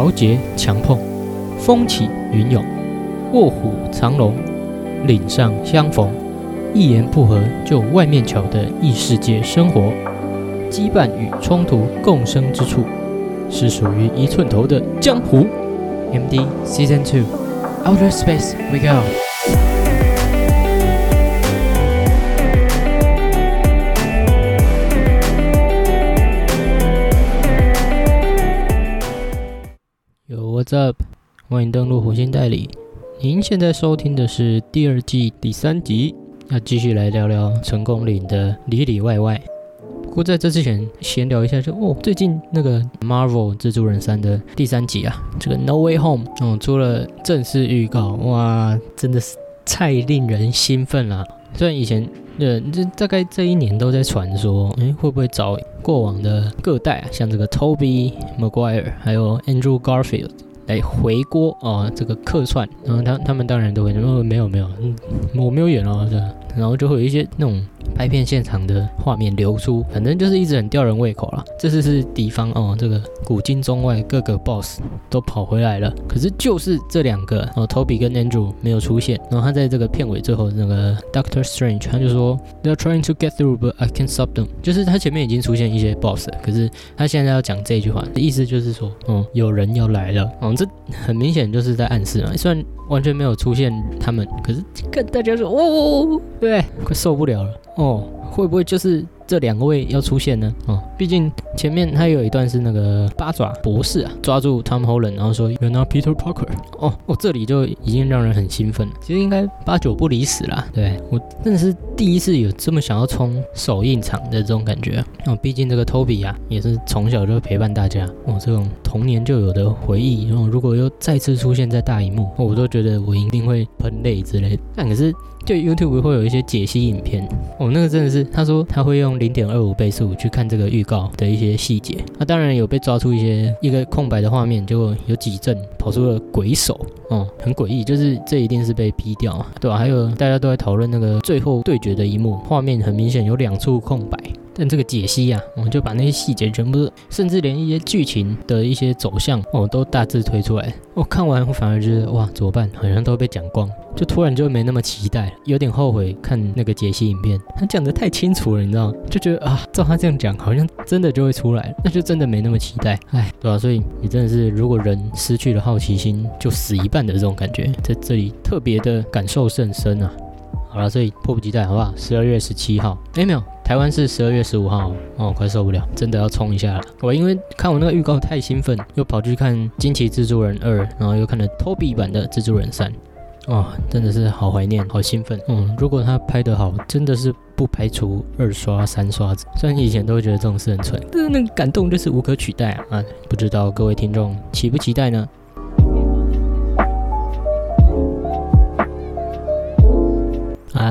豪杰强碰，风起云涌，卧虎藏龙，岭上相逢，一言不合就外面桥的异世界生活，羁绊与冲突共生之处，是属于一寸头的江湖。MD Season Two Outer Space We Go。What's up？欢迎登录火星代理。您现在收听的是第二季第三集，要继续来聊聊成功岭的里里外外。不过在这之前，闲聊一下就哦，最近那个 Marvel 蜘蛛人三的第三集啊，这个 No Way Home 哦出了正式预告，哇，真的是太令人兴奋了。虽然以前呃这大概这一年都在传说，诶会不会找过往的各代啊，像这个 Toby Maguire 还有 Andrew Garfield 来回锅啊，这个客串，然后他他们当然都会说没有没有，嗯，我没有演哦，这，然后就会有一些那种拍片现场的画面流出，反正就是一直很吊人胃口啦。这次是敌方哦，这个古今中外各个 boss 都跑回来了，可是就是这两个哦，Toby 跟 Andrew 没有出现。然后他在这个片尾最后那个 Doctor Strange 他就说 They're trying to get through, but I can't stop them。就是他前面已经出现一些 boss 了，可是他现在要讲这句话，意思就是说，嗯，有人要来了。哦，这很明显就是在暗示嘛，虽然完全没有出现他们，可是看大家说，哦，对，快受不了了。哦，会不会就是这两位要出现呢？哦，毕竟前面他有一段是那个八爪博士啊，抓住 Tom Holland，然后说 You're not Peter Parker。哦，哦，这里就已经让人很兴奋了。其实应该八九不离十啦。对我真的是第一次有这么想要冲首映场的这种感觉。哦，毕竟这个 Toby 啊，也是从小就陪伴大家，哦，这种童年就有的回忆。然后如果又再次出现在大荧幕，我都觉得我一定会喷泪之类的。但可是。就 YouTube 会有一些解析影片，哦，那个真的是，他说他会用零点二五倍速去看这个预告的一些细节，那当然有被抓出一些一个空白的画面，结果有几帧跑出了鬼手，哦，很诡异，就是这一定是被 P 掉，对吧？还有大家都在讨论那个最后对决的一幕，画面很明显有两处空白。但这个解析啊，我们就把那些细节全部，甚至连一些剧情的一些走向哦，都大致推出来。我看完我反而觉得哇，怎么办？好像都被讲光，就突然就没那么期待，有点后悔看那个解析影片。他讲的太清楚了，你知道吗？就觉得啊，照他这样讲，好像真的就会出来，那就真的没那么期待。哎，对吧？所以你真的是，如果人失去了好奇心，就死一半的这种感觉，在这里特别的感受甚深啊。好了，所以迫不及待，好不好？十二月十七号，哎，没有。台湾是十二月十五号哦，快受不了，真的要冲一下了。我因为看我那个预告太兴奋，又跑去看《惊奇蜘蛛人二》，然后又看了 Toby 版的《蜘蛛人三》，哇，真的是好怀念，好兴奋。嗯，如果他拍得好，真的是不排除二刷、三刷子。虽然以前都会觉得这种事很蠢，但是那个感动就是无可取代啊！啊，不知道各位听众期不期待呢？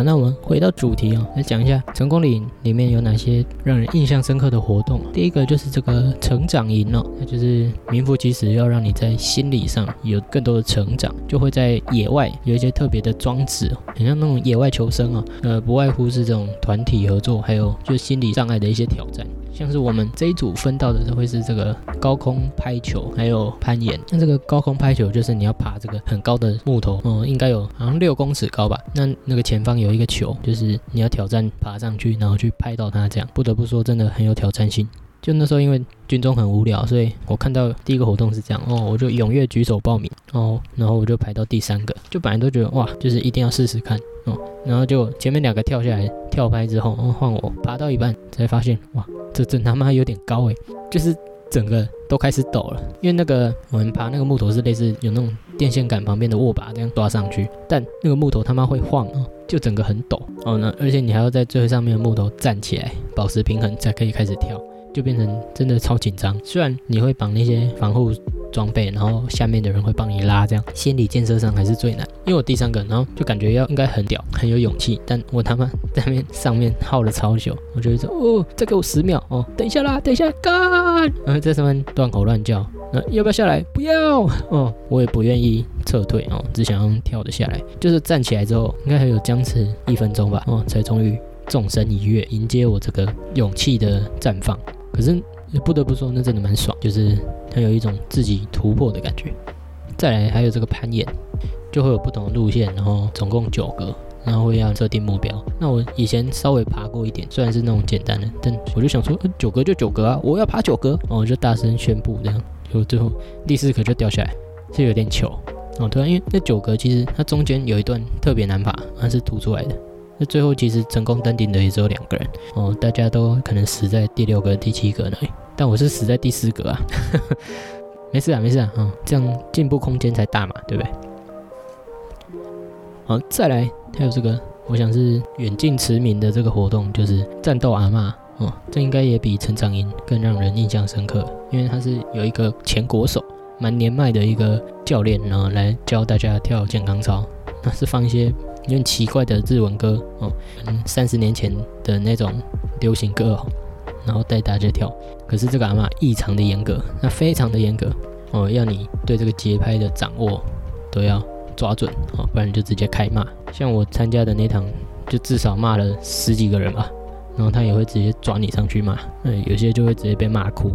那我们回到主题哦，来讲一下成功岭里面有哪些让人印象深刻的活动。第一个就是这个成长营哦，那就是名副其实要让你在心理上有更多的成长，就会在野外有一些特别的装置，很像那种野外求生哦，呃，不外乎是这种团体合作，还有就心理障碍的一些挑战。像是我们这一组分到的都会是这个高空拍球，还有攀岩。那这个高空拍球就是你要爬这个很高的木头，嗯，应该有好像六公尺高吧。那那个前方有一个球，就是你要挑战爬上去，然后去拍到它。这样不得不说，真的很有挑战性。就那时候因为军中很无聊，所以我看到第一个活动是这样，哦，我就踊跃举手报名，哦，然后我就排到第三个。就本来都觉得哇，就是一定要试试看，哦，然后就前面两个跳下来跳拍之后，哦，换我爬到一半才发现，哇。这这他妈有点高诶，就是整个都开始抖了，因为那个我们爬那个木头是类似有那种电线杆旁边的握把这样抓上去，但那个木头他妈会晃哦，就整个很抖哦，那而且你还要在最上面的木头站起来保持平衡才可以开始跳，就变成真的超紧张。虽然你会绑那些防护。装备，然后下面的人会帮你拉，这样心理建设上还是最难。因为我第三个，然后就感觉要应该很屌，很有勇气，但我他妈在面上面耗了超久，我就说哦，再给我十秒哦，等一下啦，等一下干，然后在上面乱吼乱叫，那要不要下来？不要哦，我也不愿意撤退哦，只想要跳的下来。就是站起来之后，应该还有僵持一分钟吧，哦，才终于纵身一跃，迎接我这个勇气的绽放。可是。不得不说那真的蛮爽，就是它有一种自己突破的感觉。再来还有这个攀岩，就会有不同的路线，然后总共九个。然后会要设定目标。那我以前稍微爬过一点，虽然是那种简单的，但我就想说，九格就九格啊，我要爬九格，然后我就大声宣布这样。就最后第四格就掉下来，是有点糗哦。对啊，因为那九格其实它中间有一段特别难爬，它是凸出来的。那最后其实成功登顶的也只有两个人哦，大家都可能死在第六个、第七格那里，但我是死在第四格啊。没事啊，没事啊，嗯，这样进步空间才大嘛，对不对？好，再来还有这个，我想是远近驰名的这个活动，就是战斗阿嬷哦，这应该也比成长营更让人印象深刻，因为他是有一个前国手，蛮年迈的一个教练，然后来教大家跳健康操，那是放一些有点奇怪的日文歌哦，嗯，三十年前的那种流行歌哦，然后带大家跳，可是这个阿嬷异常的严格，那非常的严格哦，要你对这个节拍的掌握都要。抓准哦，不然你就直接开骂。像我参加的那堂，就至少骂了十几个人吧。然后他也会直接抓你上去骂，嗯，有些就会直接被骂哭。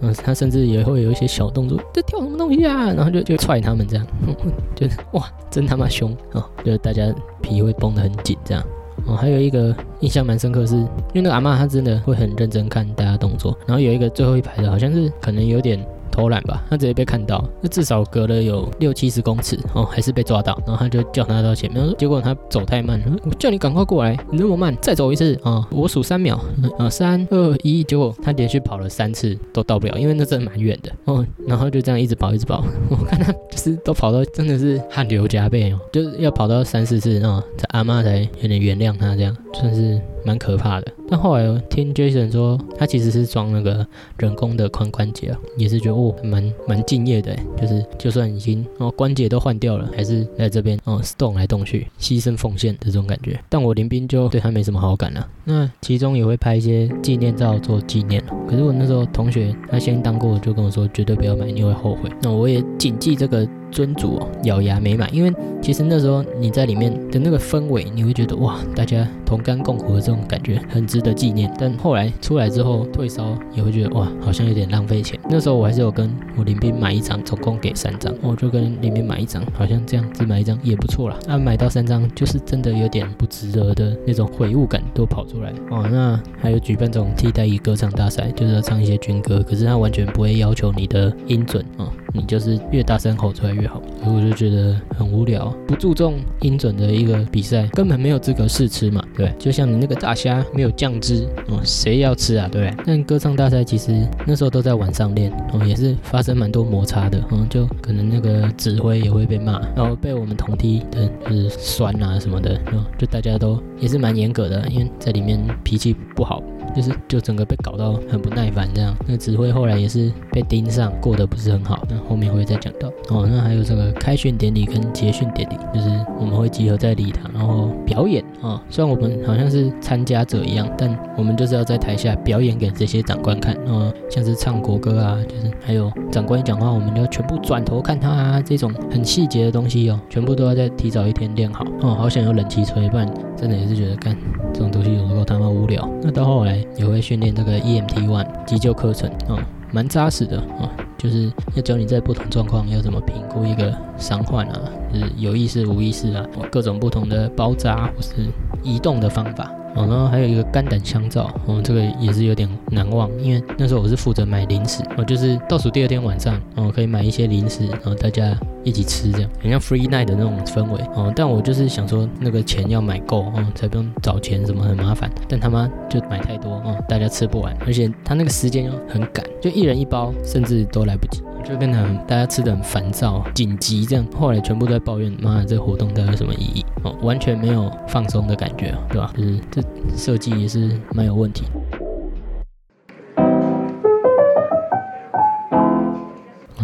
嗯，他甚至也会有一些小动作，这跳什么东西啊？然后就就踹他们这样，就是哇，真他妈凶哦！就是大家皮会绷得很紧这样。哦，还有一个印象蛮深刻，是因为那个阿妈她真的会很认真看大家动作。然后有一个最后一排的，好像是可能有点。偷懒吧，他直接被看到，那至少隔了有六七十公尺哦，还是被抓到，然后他就叫他到前面，结果他走太慢了，我叫你赶快过来，你那么慢，再走一次啊，我数三秒，啊，三二一，结果他连续跑了三次都到不了，因为那真的蛮远的哦，然后就这样一直跑一直跑，我看他就是都跑到真的是汗流浃背哦，就是要跑到三四次哦，这阿妈才有点原谅他这样，算是。蛮可怕的，但后来听 Jason 说，他其实是装那个人工的髋关节啊，也是觉得哦，蛮蛮敬业的，就是就算已经哦关节都换掉了，还是在这边哦动来动去，牺牲奉献的这种感觉。但我林斌就对他没什么好感了，那其中也会拍一些纪念照做纪念。可是我那时候同学他先当过，就跟我说绝对不要买，你会后悔。那我也谨记这个。尊主哦，咬牙没买，因为其实那时候你在里面的那个氛围，你会觉得哇，大家同甘共苦的这种感觉很值得纪念。但后来出来之后退烧，也会觉得哇，好像有点浪费钱。那时候我还是有跟我林斌买一张，总共给三张，我就跟林斌买一张，好像这样只买一张也不错啦。啊，买到三张就是真的有点不值得的那种悔悟感都跑出来哦。那还有举办这种替代役歌唱大赛，就是要唱一些军歌，可是他完全不会要求你的音准啊。你就是越大声吼出来越好，所以我就觉得很无聊，不注重音准的一个比赛，根本没有资格试吃嘛，对就像你那个大虾没有酱汁哦，谁要吃啊，对？但歌唱大赛其实那时候都在晚上练哦，也是发生蛮多摩擦的，嗯，就可能那个指挥也会被骂，然后被我们同梯的就是酸啊什么的，就大家都也是蛮严格的，因为在里面脾气不好。就是就整个被搞到很不耐烦这样，那指挥后来也是被盯上，过得不是很好。那后面会再讲到哦。那还有这个开训典礼跟结训典礼，就是我们会集合在礼堂，然后表演啊。虽然我们好像是参加者一样，但我们就是要在台下表演给这些长官看啊，像是唱国歌啊，就是还有长官一讲话，我们就全部转头看他啊，这种很细节的东西哦，全部都要在提早一天练好哦。好想有冷气吹，不然真的也是觉得干这种东西有时候他妈无聊。那到后来。也会训练这个 EMT One 急救课程啊，蛮扎实的啊，就是要教你在不同状况要怎么评估一个伤患啊，就是有意识无意识啊，各种不同的包扎或是移动的方法。哦，然后还有一个肝胆相照，哦，这个也是有点难忘，因为那时候我是负责买零食，哦，就是倒数第二天晚上，哦，可以买一些零食，然后大家一起吃，这样很像 free night 的那种氛围，哦，但我就是想说那个钱要买够，哦，才不用找钱什么很麻烦，但他妈就买太多，哦，大家吃不完，而且他那个时间又很赶，就一人一包，甚至都来不及。就跟他大家吃的很烦躁、紧急这样，后来全部都在抱怨，妈的，这活动到底有什么意义？哦，完全没有放松的感觉，对吧？就是这设计也是蛮有问题。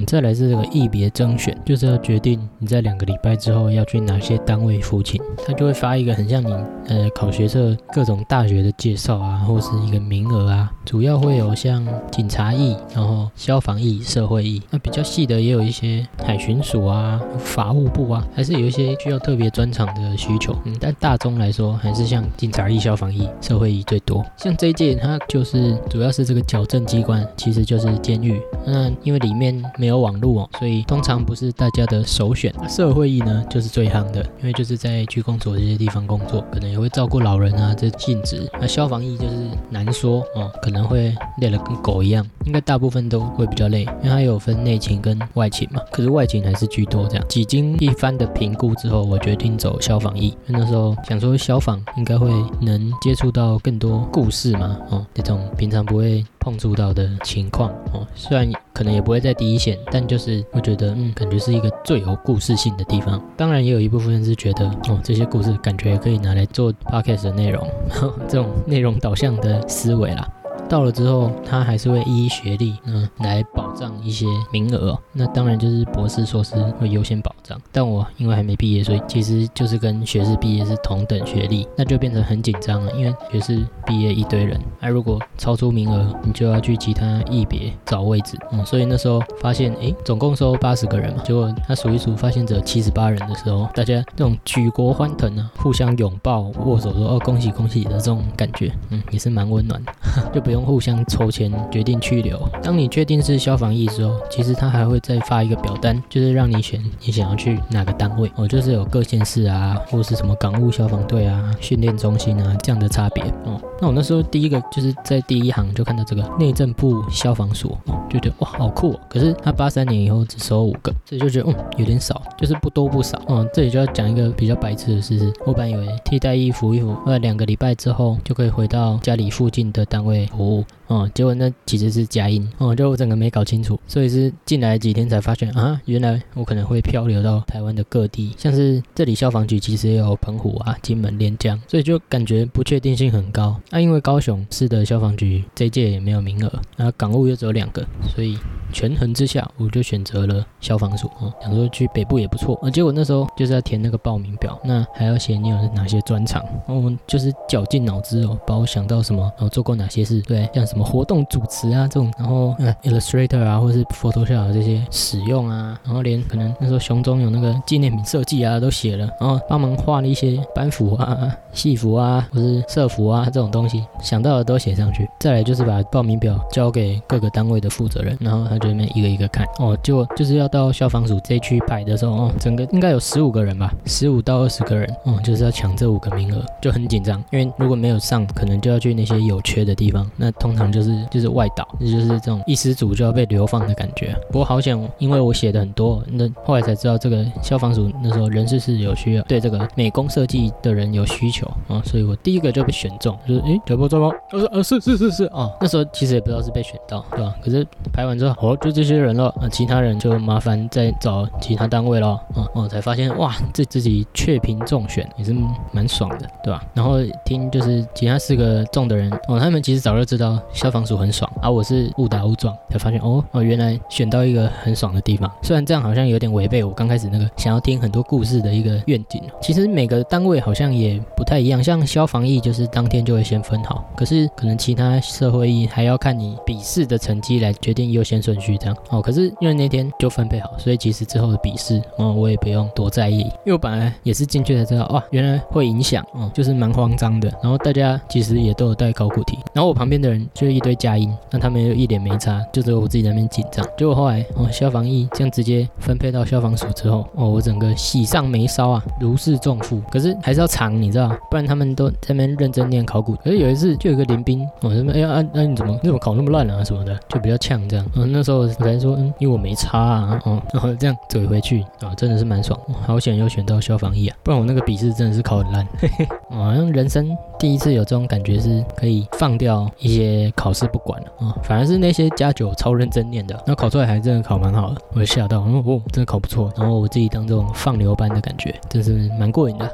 再来是这个役别征选，就是要决定你在两个礼拜之后要去哪些单位服勤，他就会发一个很像你呃考学测各种大学的介绍啊，或是一个名额啊，主要会有像警察役，然后消防役、社会役，那比较细的也有一些海巡署啊、法务部啊，还是有一些需要特别专长的需求。嗯，但大中来说，还是像警察役、消防役、社会役最多。像这一届，它就是主要是这个矫正机关，其实就是监狱。那因为里面没有网络哦，所以通常不是大家的首选。社会役呢，就是最夯的，因为就是在居公所这些地方工作，可能也会照顾老人啊，这性质。那消防役就是难说哦，可能会累得跟狗一样，应该大部分都会比较累，因为它有分内勤跟外勤嘛。可是外勤还是居多这样。几经一番的评估之后，我决定走消防役，因为那时候想说消防应该会能接触到更多故事嘛，哦，那种平常不会。碰触到的情况哦，虽然可能也不会在第一线，但就是会觉得嗯，感觉是一个最有故事性的地方。当然也有一部分人是觉得哦，这些故事感觉也可以拿来做 podcast 的内容，这种内容导向的思维啦。到了之后，他还是会依学历嗯来保障一些名额。那当然就是博士、硕士会优先保障。但我因为还没毕业，所以其实就是跟学士毕业是同等学历，那就变成很紧张了。因为学士毕业一堆人，而如果超出名额，你就要去其他一别找位置。嗯，所以那时候发现，哎，总共收八十个人嘛，结果他数一数，发现只有七十八人的时候，大家那种举国欢腾啊，互相拥抱、握手说哦恭喜恭喜的这种感觉，嗯，也是蛮温暖的，就不用。互相抽签决定去留。当你确定是消防役之后，其实他还会再发一个表单，就是让你选你想要去哪个单位。哦，就是有各县市啊，或者是什么港务消防队啊、训练中心啊这样的差别。哦，那我那时候第一个就是在第一行就看到这个内政部消防所，就觉得哇好酷哦。可是他八三年以后只收五个，所以就觉得嗯有点少，就是不多不少。嗯，这里就要讲一个比较白痴的事实。我本以为替代役服一服，呃两个礼拜之后就可以回到家里附近的单位服。哦，结果那其实是假音哦，就我整个没搞清楚，所以是进来几天才发现啊，原来我可能会漂流到台湾的各地，像是这里消防局其实也有澎湖啊、金门、连江，所以就感觉不确定性很高。那因为高雄市的消防局这届也没有名额，那港务又只有两个，所以。权衡之下，我就选择了消防署哦，想说去北部也不错啊。结果那时候就是要填那个报名表，那还要写你有哪些专长，哦，就是绞尽脑汁哦，把我想到什么，然后做过哪些事，对，像什么活动主持啊这种，然后嗯，Illustrator 啊，或是 Photoshop 这些使用啊，然后连可能那时候熊中有那个纪念品设计啊都写了，然后帮忙画了一些班服啊、戏服啊，或是社服啊这种东西，想到的都写上去。再来就是把报名表交给各个单位的负责人，然后他就。里面一个一个看哦，就就是要到消防署这区排的时候哦，整个应该有十五个人吧，十五到二十个人哦，就是要抢这五个名额，就很紧张，因为如果没有上，可能就要去那些有缺的地方，那通常就是就是外岛，那就是这种一失足就要被流放的感觉。不过好险，因为我写的很多，那后来才知道这个消防署那时候人事是有需要，对这个美工设计的人有需求啊，所以我第一个就被选中，就是诶，脚步中吗？我说呃是是是是啊，那时候其实也不知道是被选到，对吧？可是排完之后，哦。就这些人了，那其他人就麻烦再找其他单位了，啊，哦，才发现哇，这自己确评中选也是蛮爽的，对吧？然后听就是其他四个中的人，哦，他们其实早就知道消防署很爽，而我是误打误撞才发现，哦哦，原来选到一个很爽的地方。虽然这样好像有点违背我刚开始那个想要听很多故事的一个愿景。其实每个单位好像也不太一样，像消防役就是当天就会先分好，可是可能其他社会役还要看你笔试的成绩来决定优先顺序。这样哦，可是因为那天就分配好，所以其实之后的笔试哦，我也不用多在意。因为我本来也是进去才知道，哇，原来会影响哦，就是蛮慌张的。然后大家其实也都有带考古题，然后我旁边的人就一堆佳音，那他们又一脸没差，就只有我自己那边紧张。结果后来哦，消防一这样直接分配到消防署之后，哦，我整个喜上眉梢啊，如释重负。可是还是要藏，你知道，不然他们都在那边认真念考古。可是有一次就有个林兵，哦，什么哎呀，那你怎么你怎么考那么烂啊什么的，就比较呛这样。嗯，那时候。可能说，嗯，因为我没差啊，哦，然后这样怼回去啊，真的是蛮爽，好险又选到消防役啊，不然我那个笔试真的是考很烂，嘿 嘿，好像人生第一次有这种感觉，是可以放掉一些考试不管了啊，反而是那些加九超认真念的，那考出来还真的考蛮好的，我就吓到，哦，真的考不错，然后我自己当这种放牛班的感觉，真是蛮过瘾的。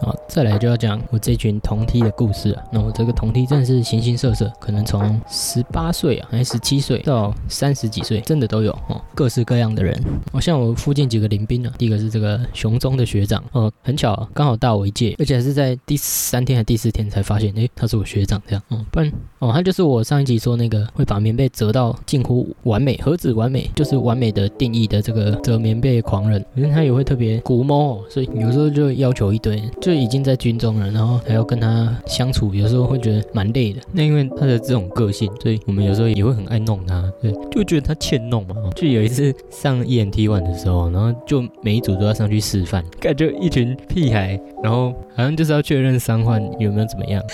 好，再来就要讲我这群同梯的故事啊。那我这个同梯真的是形形色色，可能从十八岁啊，还是十七岁到三十几岁，真的都有哦，各式各样的人。哦，像我附近几个邻兵啊，第一个是这个雄中的学长哦，很巧啊，刚好大我一届，而且还是在第三天还第四天才发现，诶，他是我学长这样。哦，不然哦，他就是我上一集说那个会把棉被折到近乎完美，何止完美，就是完美的定义的这个折棉被狂人。可是他也会特别古猫，所以有时候就要求一堆。就已经在军中了，然后还要跟他相处，有时候会觉得蛮累的。那因为他的这种个性，所以我们有时候也会很爱弄他，对，就觉得他欠弄嘛。就有一次上 ENT one 的时候，然后就每一组都要上去示范，感觉一群屁孩，然后好像就是要确认伤患有没有怎么样。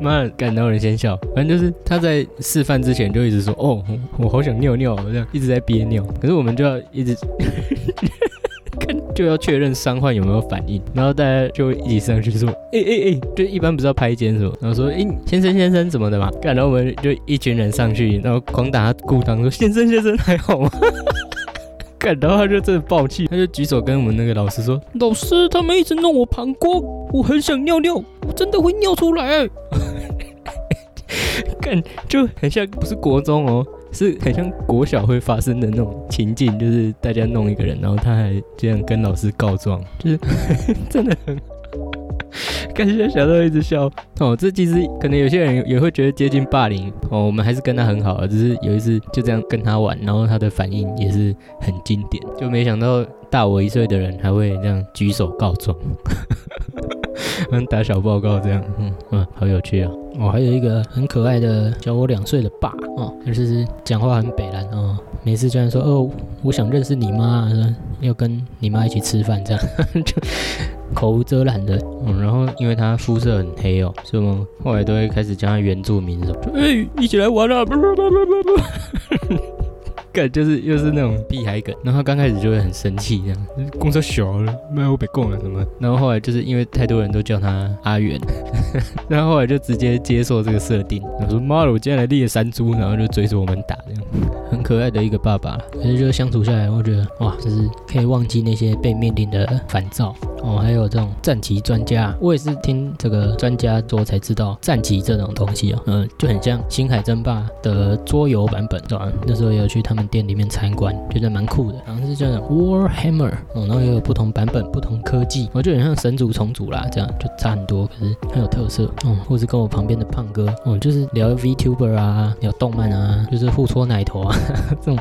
妈，感到人先笑。反正就是他在示范之前就一直说：“哦，我好想尿尿，这样一直在憋尿。”可是我们就要一直。就要确认伤患有没有反应，然后大家就一起上去说，哎哎哎，就一般不是要拍肩什么，然后说，哎，先生先生怎么的嘛？然后我们就一群人上去，然后狂打鼓裆说，先生先生还好吗？干，然后他就真的爆气，他就举手跟我们那个老师说，老师，他们一直弄我膀胱，我很想尿尿，我真的会尿出来。干，就很像不是国中哦。是很像国小会发生的那种情境，就是大家弄一个人，然后他还这样跟老师告状，就是 真的很，感觉小时候一直笑哦。这其实可能有些人也会觉得接近霸凌哦。我们还是跟他很好，只是有一次就这样跟他玩，然后他的反应也是很经典，就没想到大我一岁的人还会这样举手告状。嗯，打小报告这样，嗯嗯，好有趣啊！哦，我还有一个很可爱的小我两岁的爸哦，就是讲话很北蓝哦，每次居然说哦，我想认识你妈，要跟你妈一起吃饭这样，就口无遮拦的。嗯，然后因为他肤色很黑哦，所以我们后来都会开始叫他原住民什么，哎，一起来玩啊！不不不不不不。梗就是又是那种屁孩梗，然后他刚开始就会很生气，这样。公车小了，没有被供了什么，然后后来就是因为太多人都叫他阿元，然后后来就直接接受这个设定，我说妈的，我今天来猎山猪，然后就追着我们打，这样很可爱的一个爸爸，可是就相处下来，我觉得哇，就是可以忘记那些被面临的烦躁。哦，还有这种战旗专家，我也是听这个专家说才知道战旗这种东西哦，嗯，就很像星海争霸的桌游版本，对吧？那时候也有去他们店里面参观，觉得蛮酷的，好像是叫 Warhammer 哦，然后也有不同版本、不同科技，我觉得很像神族重组啦，这样就差很多，可是很有特色哦。或是跟我旁边的胖哥哦，就是聊 VTuber 啊，聊动漫啊，就是互搓奶头啊，这种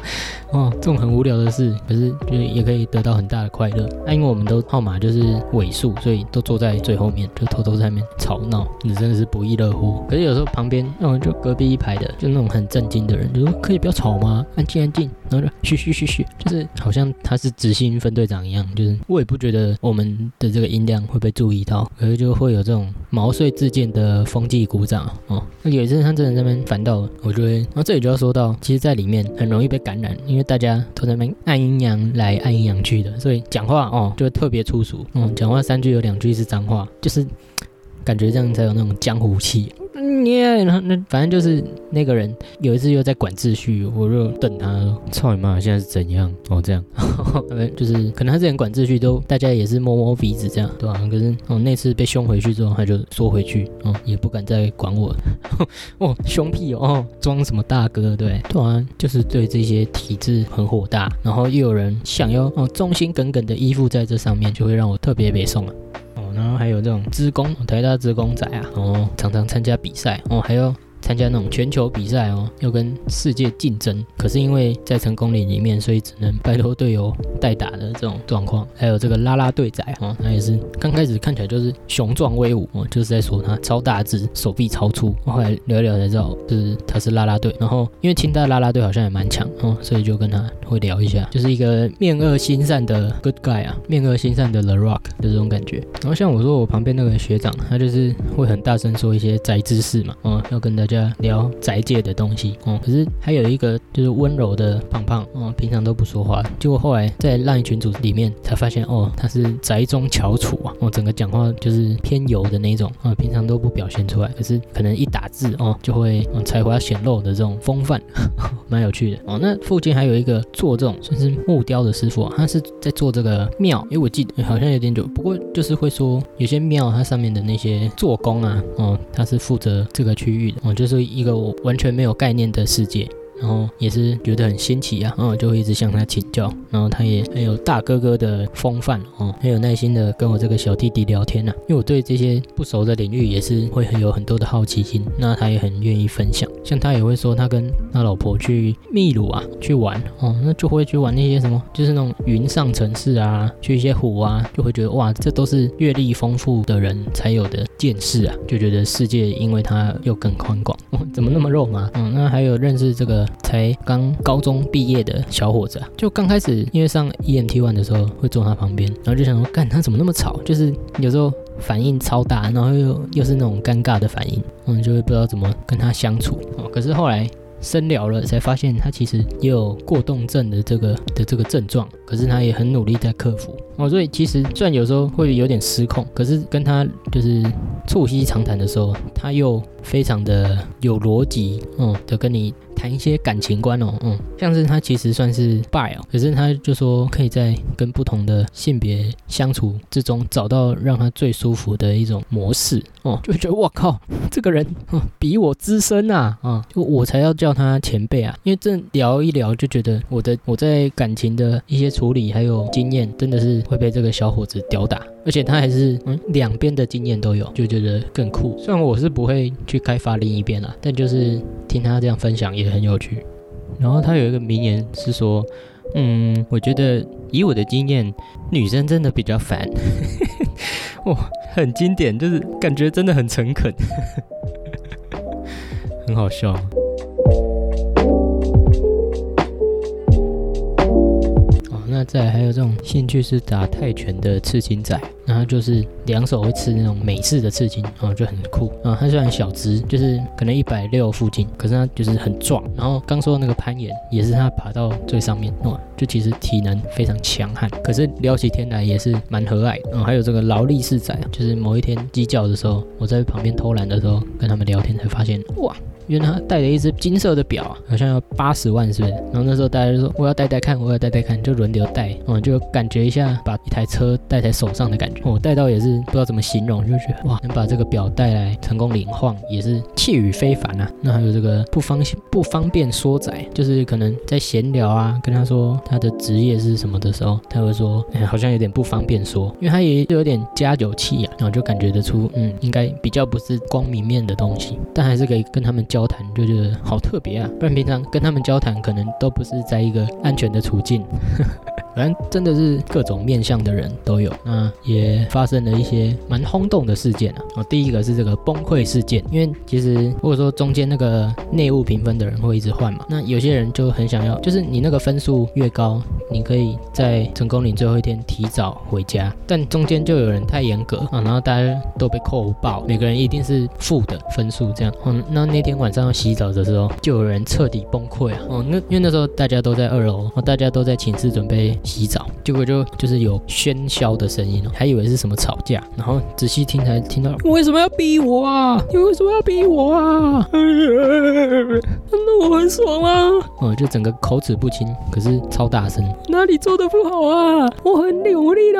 哦，这种很无聊的事，可是就也可以得到很大的快乐。那因为我们都号码就是。尾数，所以都坐在最后面，就偷偷在那边吵闹，你真的是不亦乐乎。可是有时候旁边那种就隔壁一排的，就那种很震惊的人，就说可以不要吵吗？安静安静，然后就嘘嘘嘘嘘，就是好像他是执行分队长一样，就是我也不觉得我们的这个音量会被注意到，可是就会有这种毛遂自荐的风纪鼓掌哦。那有一次他真的在那边烦到，我就会，然后这里就要说到，其实在里面很容易被感染，因为大家都在那边按阴阳来按阴阳去的，所以讲话哦就会特别粗俗。嗯，讲话三句有两句是脏话，就是感觉这样才有那种江湖气。你然后那反正就是那个人有一次又在管秩序，我就等他：“操你妈，现在是怎样？”哦，这样，就是可能他之前管秩序都大家也是摸摸鼻子这样，对吧？可是哦那次被凶回去之后，他就缩回去，哦也不敢再管我。哦凶屁哦，装什么大哥？对，突然就是对这些体制很火大，然后又有人想要哦忠心耿耿的依附在这上面，就会让我特别别送了。然后还有这种职工，台大职工仔啊，哦，常常参加比赛哦，还有。参加那种全球比赛哦，要跟世界竞争，可是因为在成功岭里面，所以只能拜托队友代打的这种状况。还有这个拉拉队仔哦，他也是刚开始看起来就是雄壮威武哦，就是在说他超大只，手臂超粗。后来聊一聊才知道，就是他是拉拉队。然后因为清大拉拉队好像也蛮强哦，所以就跟他会聊一下，就是一个面恶心善的 good guy 啊，面恶心善的 The Rock 的这种感觉。然后像我说我旁边那个学长，他就是会很大声说一些宅知识嘛，哦，要跟大家。家聊宅界的东西哦，可是还有一个就是温柔的胖胖哦，平常都不说话，结果后来在烂群组里面才发现哦，他是宅中翘楚啊，哦，整个讲话就是偏油的那种啊，平常都不表现出来，可是可能一打字哦，就会才华显露的这种风范，蛮有趣的哦。那附近还有一个做这种算是木雕的师傅，啊他是在做这个庙，因为我记得好像有点久，不过就是会说有些庙它上面的那些做工啊，哦，他是负责这个区域的哦，就就是一个我完全没有概念的世界。然后也是觉得很新奇啊，然后就会一直向他请教，然后他也很有大哥哥的风范哦，很有耐心的跟我这个小弟弟聊天呐，因为我对这些不熟的领域也是会很有很多的好奇心，那他也很愿意分享，像他也会说他跟他老婆去秘鲁啊去玩哦，那就会去玩那些什么，就是那种云上城市啊，去一些湖啊，就会觉得哇，这都是阅历丰富的人才有的见识啊，就觉得世界因为他又更宽广，哦怎么那么肉麻？嗯，那还有认识这个。才刚高中毕业的小伙子啊，就刚开始因为上 EMT one 的时候会坐他旁边，然后就想说，干他怎么那么吵？就是有时候反应超大，然后又又是那种尴尬的反应，嗯，就会不知道怎么跟他相处哦。可是后来深聊了，才发现他其实也有过动症的这个的这个症状，可是他也很努力在克服哦。所以其实虽然有时候会有点失控，可是跟他就是促膝长谈的时候，他又非常的有逻辑，嗯，的跟你。谈一些感情观哦，嗯，像是他其实算是 bi 哦，可是他就说可以在跟不同的性别相处之中找到让他最舒服的一种模式哦，就觉得我靠，这个人比我资深啊，啊，就我才要叫他前辈啊，因为这聊一聊就觉得我的我在感情的一些处理还有经验真的是会被这个小伙子吊打，而且他还是嗯两边的经验都有，就觉得更酷。虽然我是不会去开发另一边啦，但就是听他这样分享也。很有趣，然后他有一个名言是说，嗯，我觉得以我的经验，女生真的比较烦，哇，很经典，就是感觉真的很诚恳，很好笑。再还有这种兴趣是打泰拳的刺青仔，然后就是两手会刺那种美式的刺青，然后就很酷。啊，他虽然小只，就是可能一百六附近，可是他就是很壮。然后刚说那个攀岩，也是他爬到最上面，哦，就其实体能非常强悍。可是聊起天来也是蛮和蔼。嗯，还有这个劳力士仔，就是某一天鸡叫的时候，我在旁边偷懒的时候，跟他们聊天才发现，哇。因为他戴了一只金色的表，好像要八十万，是不是？然后那时候大家就说我要戴戴看，我要戴戴看，就轮流戴，嗯，就感觉一下把一台车戴在手上的感觉。我戴到也是不知道怎么形容，就觉得哇，能把这个表带来成功领晃，也是气宇非凡啊。那还有这个不方不方便说载，就是可能在闲聊啊，跟他说他的职业是什么的时候，他会说好像有点不方便说，因为他也有点加酒气啊，然后就感觉得出，嗯，应该比较不是光明面的东西，但还是可以跟他们交交谈，就觉得好特别啊！不然平常跟他们交谈，可能都不是在一个安全的处境。反正真的是各种面向的人都有，那也发生了一些蛮轰动的事件啊。哦，第一个是这个崩溃事件，因为其实如果说中间那个内务评分的人会一直换嘛，那有些人就很想要，就是你那个分数越高，你可以在成功岭最后一天提早回家，但中间就有人太严格啊，然后大家都被扣爆，每个人一定是负的分数这样。嗯，那那天晚上要洗澡的时候，就有人彻底崩溃啊。哦，那因为那时候大家都在二楼，大家都在寝室准备。洗澡，结果就就是有喧嚣的声音哦，还以为是什么吵架，然后仔细听才听到，为什么要逼我啊？你为什么要逼我啊？那我很爽啊！哦，就整个口齿不清，可是超大声，哪里做的不好啊？我很努力的，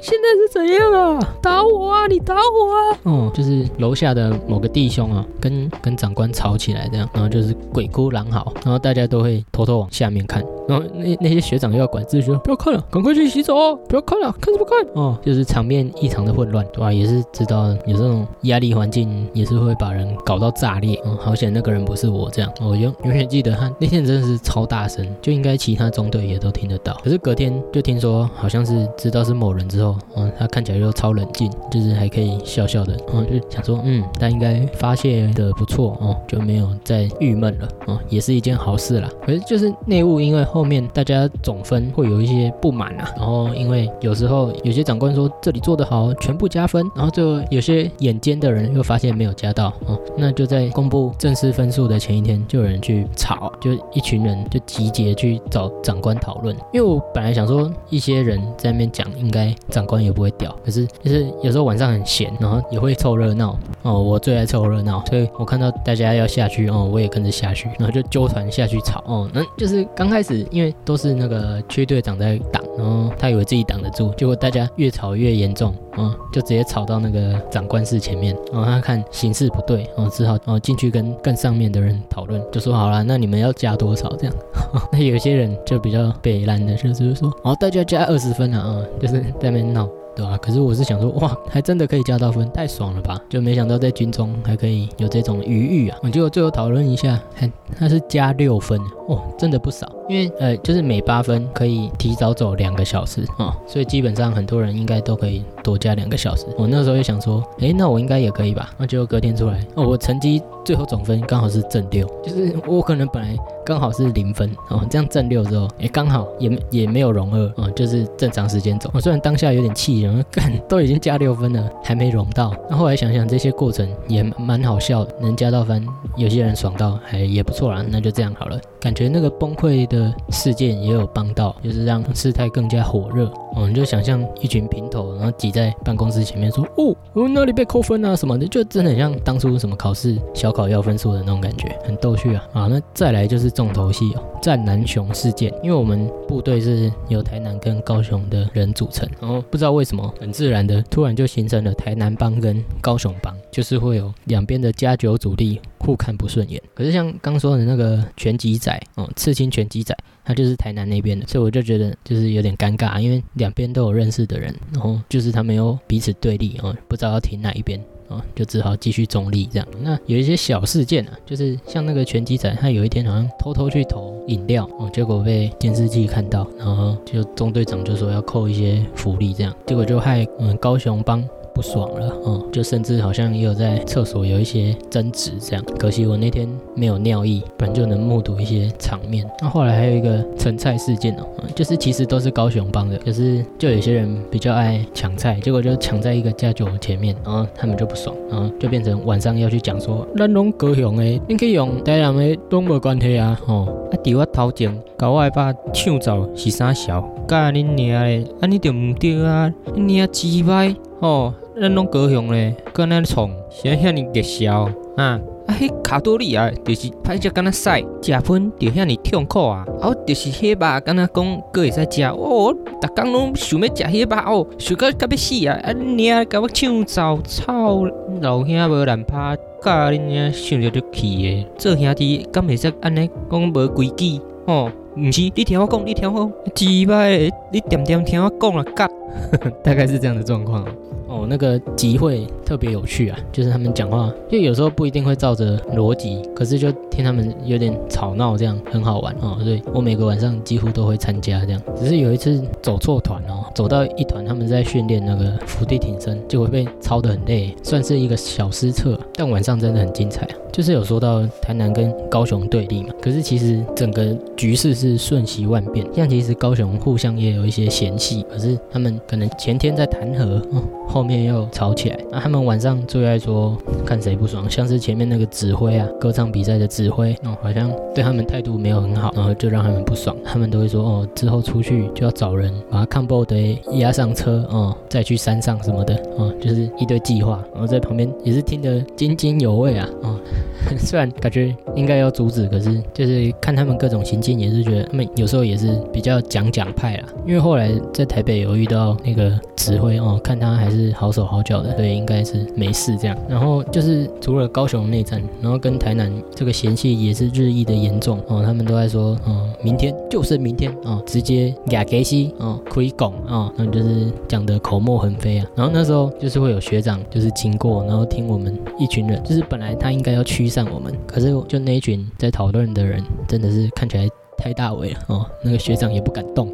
现在是怎样啊？打我啊！你打我啊！哦，就是楼下的某个弟兄啊，跟跟长官吵起来这样，然后就是鬼哭狼嚎，然后大家都会偷偷往下面看。然后那那些学长又要管秩序，不要看了，赶快去洗澡哦！不要看了，看什么看？哦，就是场面异常的混乱，对吧？也是知道有这种压力环境，也是会把人搞到炸裂。嗯，好险那个人不是我这样。我永永远记得他那天真的是超大声，就应该其他中队也都听得到。可是隔天就听说好像是知道是某人之后，嗯，他看起来又超冷静，就是还可以笑笑的。嗯，就想说，嗯，他应该发泄的不错哦，就没有再郁闷了。哦，也是一件好事啦。可是就是内务，因为后后面大家总分会有一些不满啊，然后因为有时候有些长官说这里做得好，全部加分，然后就有些眼尖的人又发现没有加到哦，那就在公布正式分数的前一天，就有人去吵，就一群人就集结去找长官讨论。因为我本来想说一些人在那边讲，应该长官也不会屌，可是就是有时候晚上很闲，然后也会凑热闹哦，我最爱凑热闹，所以我看到大家要下去哦，我也跟着下去，然后就纠团下去吵哦，那就是刚开始因为都是那个区队长在挡，然后他以为自己挡得住，结果大家越吵越严重，嗯，就直接吵到那个长官室前面，然后他看形势不对，然后只好哦进去跟更上面的人讨论，就说好了，那你们要加多少这样？那有些人就比较北烂的，就是说哦大家加二十分啊，啊，就是在那边闹。对啊，可是我是想说，哇，还真的可以加到分，太爽了吧！就没想到在军中还可以有这种余裕啊！我就最后讨论一下，还他是加六分哦，真的不少。因为呃，就是每八分可以提早走两个小时啊，所以基本上很多人应该都可以多加两个小时。我那时候就想说，哎，那我应该也可以吧？那结果隔天出来，哦，我成绩最后总分刚好是正六，就是我可能本来刚好是零分哦，这样正六之后，哎，刚好也也没有融二啊，就是正常时间走。我虽然当下有点气。干都已经加六分了，还没融到。那后来想想，这些过程也蛮好笑的，能加到分，有些人爽到还也不错啦。那就这样好了。感觉那个崩溃的事件也有帮到，就是让事态更加火热。哦，你就想象一群平头，然后挤在办公室前面说：“哦，我那里被扣分啊？什么的，就真的很像当初什么考试小考要分数的那种感觉，很逗趣啊！啊，那再来就是重头戏哦，战南雄事件。因为我们部队是由台南跟高雄的人组成，然后不知道为什么，很自然的突然就形成了台南帮跟高雄帮，就是会有两边的加九主力。互看不顺眼，可是像刚说的那个拳击仔，哦，刺青拳击仔，他就是台南那边的，所以我就觉得就是有点尴尬，因为两边都有认识的人，然后就是他们又彼此对立，哦，不知道要停哪一边，哦，就只好继续中立这样。那有一些小事件啊，就是像那个拳击仔，他有一天好像偷偷去投饮料，哦，结果被监视器看到，然后就中队长就说要扣一些福利这样，结果就害嗯高雄帮。不爽了，嗯，就甚至好像也有在厕所有一些争执这样。可惜我那天没有尿意，不然就能目睹一些场面。那后来还有一个盛菜事件哦，就是其实都是高雄帮的，可是就有些人比较爱抢菜，结果就抢在一个家酒前面，然后他们就不爽，然后就变成晚上要去讲说，咱拢高雄的，你可以用台南的都无关系啊，吼，啊，伫我头前搞我把抢走是啥小，教恁娘的，啊，你就唔对啊，你娘鸡掰，吼。咱拢高雄咧，搁那创，啥遐尼热销啊？啊，迄卡多利啊，就是歹食敢若屎，食喷就遐尼痛苦啊！哦，就是迄肉，敢若讲搁会使食，哦，逐工拢想要食迄肉哦，想到甲要死啊！啊，娘甲我抢走，操，老兄无难拍，教恁娘想着就气诶！做兄弟敢会使安尼讲无规矩？哦，毋是，你听我讲，你听我，鸡巴诶，你点点听我讲啊，甲，大概是这样的状况。哦，那个集会特别有趣啊，就是他们讲话，就有时候不一定会照着逻辑，可是就听他们有点吵闹，这样很好玩哦。所以我每个晚上几乎都会参加这样。只是有一次走错团哦，走到一团他们在训练那个伏地挺身，就会被操得很累，算是一个小失策。但晚上真的很精彩，就是有说到台南跟高雄对立嘛，可是其实整个局势是瞬息万变。像其实高雄互相也有一些嫌隙，可是他们可能前天在谈和哦。后面又吵起来，那他们晚上最爱说看谁不爽，像是前面那个指挥啊，歌唱比赛的指挥，哦，好像对他们态度没有很好，然后就让他们不爽，他们都会说哦，之后出去就要找人把他看报的押上车，哦，再去山上什么的，哦，就是一堆计划，然后在旁边也是听得津津有味啊，哦，虽然感觉应该要阻止，可是就是看他们各种行径，也是觉得他们有时候也是比较讲讲派啦，因为后来在台北有遇到那个指挥哦，看他还是。好手好脚的，所以应该是没事这样。然后就是除了高雄内战，然后跟台南这个嫌隙也是日益的严重哦。他们都在说，嗯，明天就是明天哦，直接亚给西哦，可以拱啊，然后就是讲的口沫横飞啊。然后那时候就是会有学长就是经过，然后听我们一群人，就是本来他应该要驱散我们，可是就那一群在讨论的人，真的是看起来太大尾了哦。那个学长也不敢动。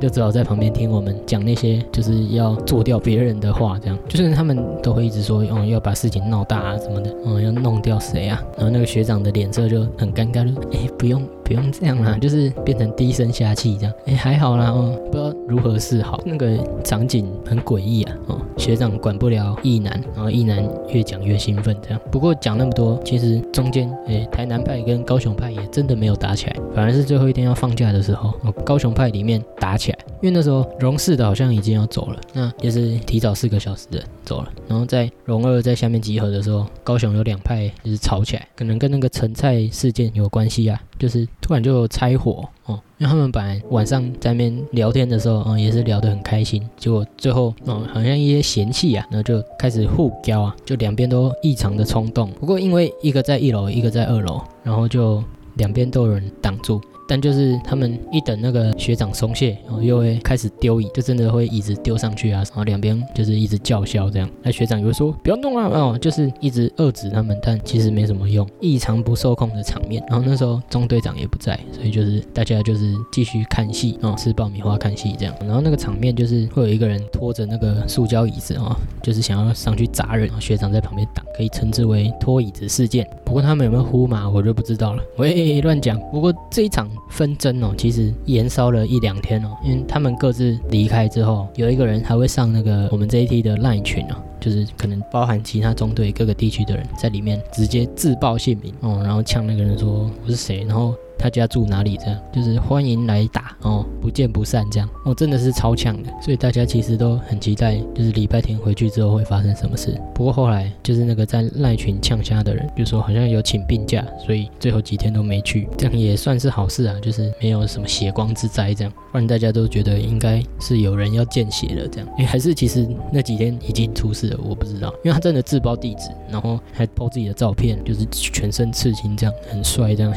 就只好在旁边听我们讲那些就是要做掉别人的话，这样就是他们都会一直说，哦，要把事情闹大啊什么的，哦，要弄掉谁啊？然后那个学长的脸色就很尴尬，就哎，不用。不用这样啦，就是变成低声下气这样。哎，还好啦，哦，不知道如何是好。那个场景很诡异啊，哦，学长管不了义男，然后义男越讲越兴奋这样。不过讲那么多，其实中间，哎，台南派跟高雄派也真的没有打起来，反而是最后一天要放假的时候，哦，高雄派里面打起来。因为那时候荣四的好像已经要走了，那也是提早四个小时的走了。然后在荣二在下面集合的时候，高雄有两派就是吵起来，可能跟那个陈菜事件有关系啊，就是突然就拆火哦。因为他们本来晚上在那边聊天的时候，嗯，也是聊得很开心，结果最后，嗯，好像一些嫌弃啊，然后就开始互飙啊，就两边都异常的冲动。不过因为一个在一楼，一个在二楼，然后就两边都有人挡住。但就是他们一等那个学长松懈，然后又会开始丢椅，就真的会椅子丢上去啊，然后两边就是一直叫嚣这样。那学长又说不要弄啊，哦，就是一直遏制他们，但其实没什么用，异常不受控的场面。然后那时候中队长也不在，所以就是大家就是继续看戏哦，吃爆米花看戏这样。然后那个场面就是会有一个人拖着那个塑胶椅子啊，就是想要上去砸人，学长在旁边挡，可以称之为拖椅子事件。不过他们有没有呼嘛，我就不知道了。喂，乱讲。不过这一场。纷争哦，其实延烧了一两天哦，因为他们各自离开之后，有一个人还会上那个我们这一梯的烂群哦，就是可能包含其他中队各个地区的人在里面直接自报姓名哦，然后呛那个人说我是谁，然后。他家住哪里？这样就是欢迎来打哦，不见不散这样哦，真的是超强的，所以大家其实都很期待，就是礼拜天回去之后会发生什么事。不过后来就是那个在赖群呛虾的人就说好像有请病假，所以最后几天都没去，这样也算是好事啊，就是没有什么血光之灾这样，不然大家都觉得应该是有人要见血了这样，哎还是其实那几天已经出事了，我不知道，因为他真的自报地址，然后还 po 自己的照片，就是全身刺青这样，很帅这样，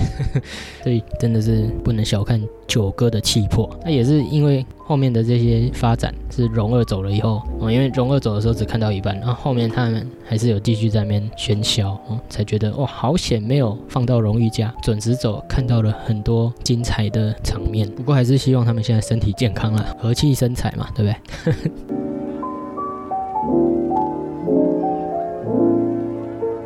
所 以。真的是不能小看九哥的气魄，那也是因为后面的这些发展是荣二走了以后哦，因为荣二走的时候只看到一半，然后后面他们还是有继续在那边喧嚣哦，才觉得哇好险没有放到荣誉家准时走，看到了很多精彩的场面。不过还是希望他们现在身体健康了，和气生财嘛，对不对？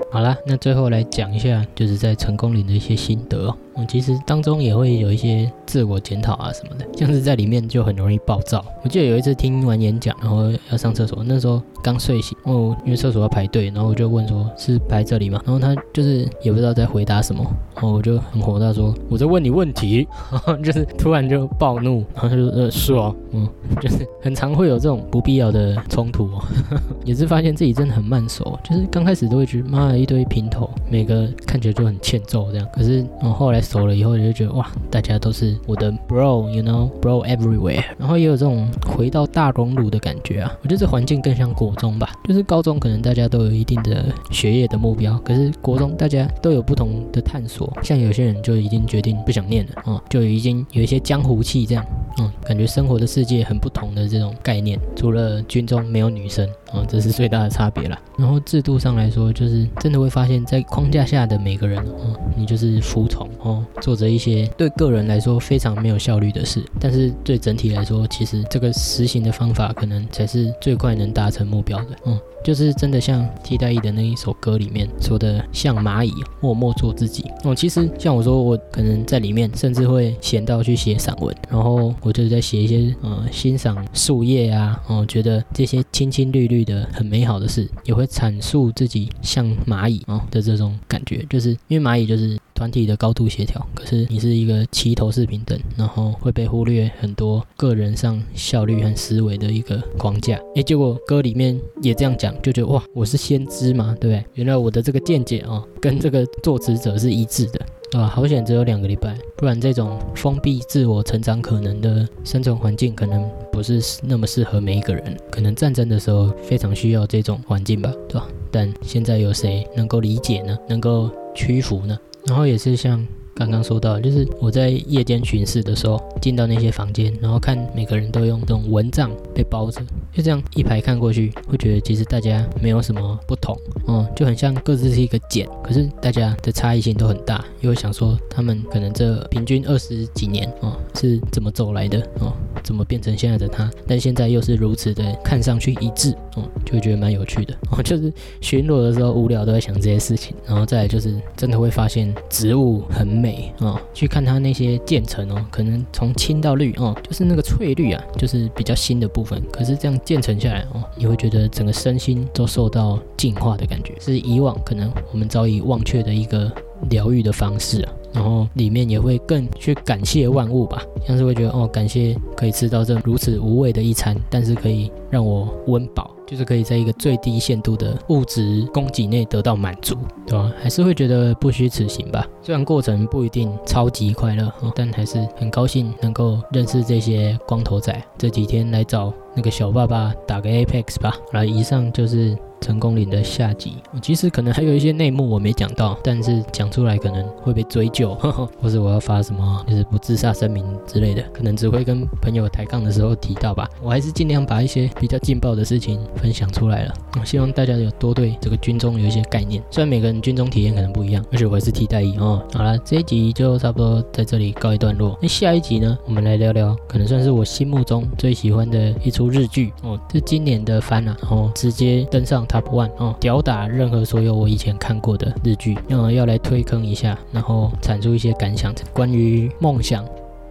好啦，那最后来讲一下，就是在成功岭的一些心得哦。嗯，其实当中也会有一些自我检讨啊什么的，像是在里面就很容易暴躁。我记得有一次听完演讲，然后要上厕所，那时候刚睡醒哦，因为厕所要排队，然后我就问说是排这里吗？然后他就是也不知道在回答什么，然后我就很火大说我在问你问题，然后就是突然就暴怒，然后他就呃是哦，嗯，就是很常会有这种不必要的冲突哦，也是发现自己真的很慢熟，就是刚开始都会觉得妈的一堆平头，每个看起来就很欠揍这样，可是嗯后来。熟了以后，你就觉得哇，大家都是我的 bro，you know，bro everywhere。然后也有这种回到大熔炉的感觉啊。我觉得这环境更像国中吧，就是高中可能大家都有一定的学业的目标，可是国中大家都有不同的探索。像有些人就已经决定不想念了啊，就已经有一些江湖气这样，嗯，感觉生活的世界很不同的这种概念。除了军中没有女生啊，这是最大的差别了。然后制度上来说，就是真的会发现，在框架下的每个人，嗯，你就是服从哦。做着一些对个人来说非常没有效率的事，但是对整体来说，其实这个实行的方法可能才是最快能达成目标的。嗯。就是真的像替代役的那一首歌里面说的，像蚂蚁默默做自己。哦，其实像我说，我可能在里面甚至会闲到去写散文，然后我就在写一些呃欣赏树叶啊，哦觉得这些青青绿绿的很美好的事，也会阐述自己像蚂蚁啊的这种感觉。就是因为蚂蚁就是团体的高度协可是你是一个齐头式平等，然后会被忽略很多个人上效率和思维的一个框架。诶，结果歌里面也这样讲。就觉得哇，我是先知嘛，对不对？原来我的这个见解哦，跟这个作词者是一致的，啊？好险只有两个礼拜，不然这种封闭自我成长可能的生存环境，可能不是那么适合每一个人。可能战争的时候非常需要这种环境吧，对吧？但现在有谁能够理解呢？能够屈服呢？然后也是像。刚刚说到，就是我在夜间巡视的时候，进到那些房间，然后看每个人都用这种蚊帐被包着，就这样一排看过去，会觉得其实大家没有什么不同，哦，就很像各自是一个茧，可是大家的差异性都很大。又想说他们可能这平均二十几年，哦，是怎么走来的，哦，怎么变成现在的他，但现在又是如此的看上去一致，哦，就觉得蛮有趣的。哦，就是巡逻的时候无聊都在想这些事情，然后再来就是真的会发现植物很美哦，去看它那些渐层哦，可能从青到绿哦，就是那个翠绿啊，就是比较新的部分。可是这样渐层下来哦，你会觉得整个身心都受到净化的感觉，是以往可能我们早已忘却的一个疗愈的方式啊。然后里面也会更去感谢万物吧，像是会觉得哦，感谢可以吃到这如此无味的一餐，但是可以让我温饱，就是可以在一个最低限度的物质供给内得到满足，对吧？还是会觉得不虚此行吧。虽然过程不一定超级快乐，但还是很高兴能够认识这些光头仔。这几天来找那个小爸爸打个 Apex 吧。来，以上就是。成功岭的下集，其实可能还有一些内幕我没讲到，但是讲出来可能会被追究，呵 呵或是我要发什么就是不自杀声明之类的，可能只会跟朋友抬杠的时候提到吧。我还是尽量把一些比较劲爆的事情分享出来了，我希望大家有多对这个军中有一些概念。虽然每个人军中体验可能不一样，而且我还是替代役哦。好了，这一集就差不多在这里告一段落。那下一集呢，我们来聊聊可能算是我心目中最喜欢的一出日剧哦，是今年的番啊，然后直接登上。Top One 哦，吊打任何所有我以前看过的日剧，嗯，要来推坑一下，然后阐述一些感想，关于梦想、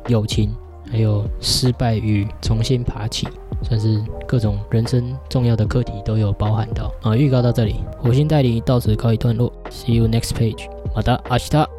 友情，还有失败与重新爬起，算是各种人生重要的课题都有包含到啊。预告到这里，火星代理到此告一段落，See you next page，好的，阿西塔。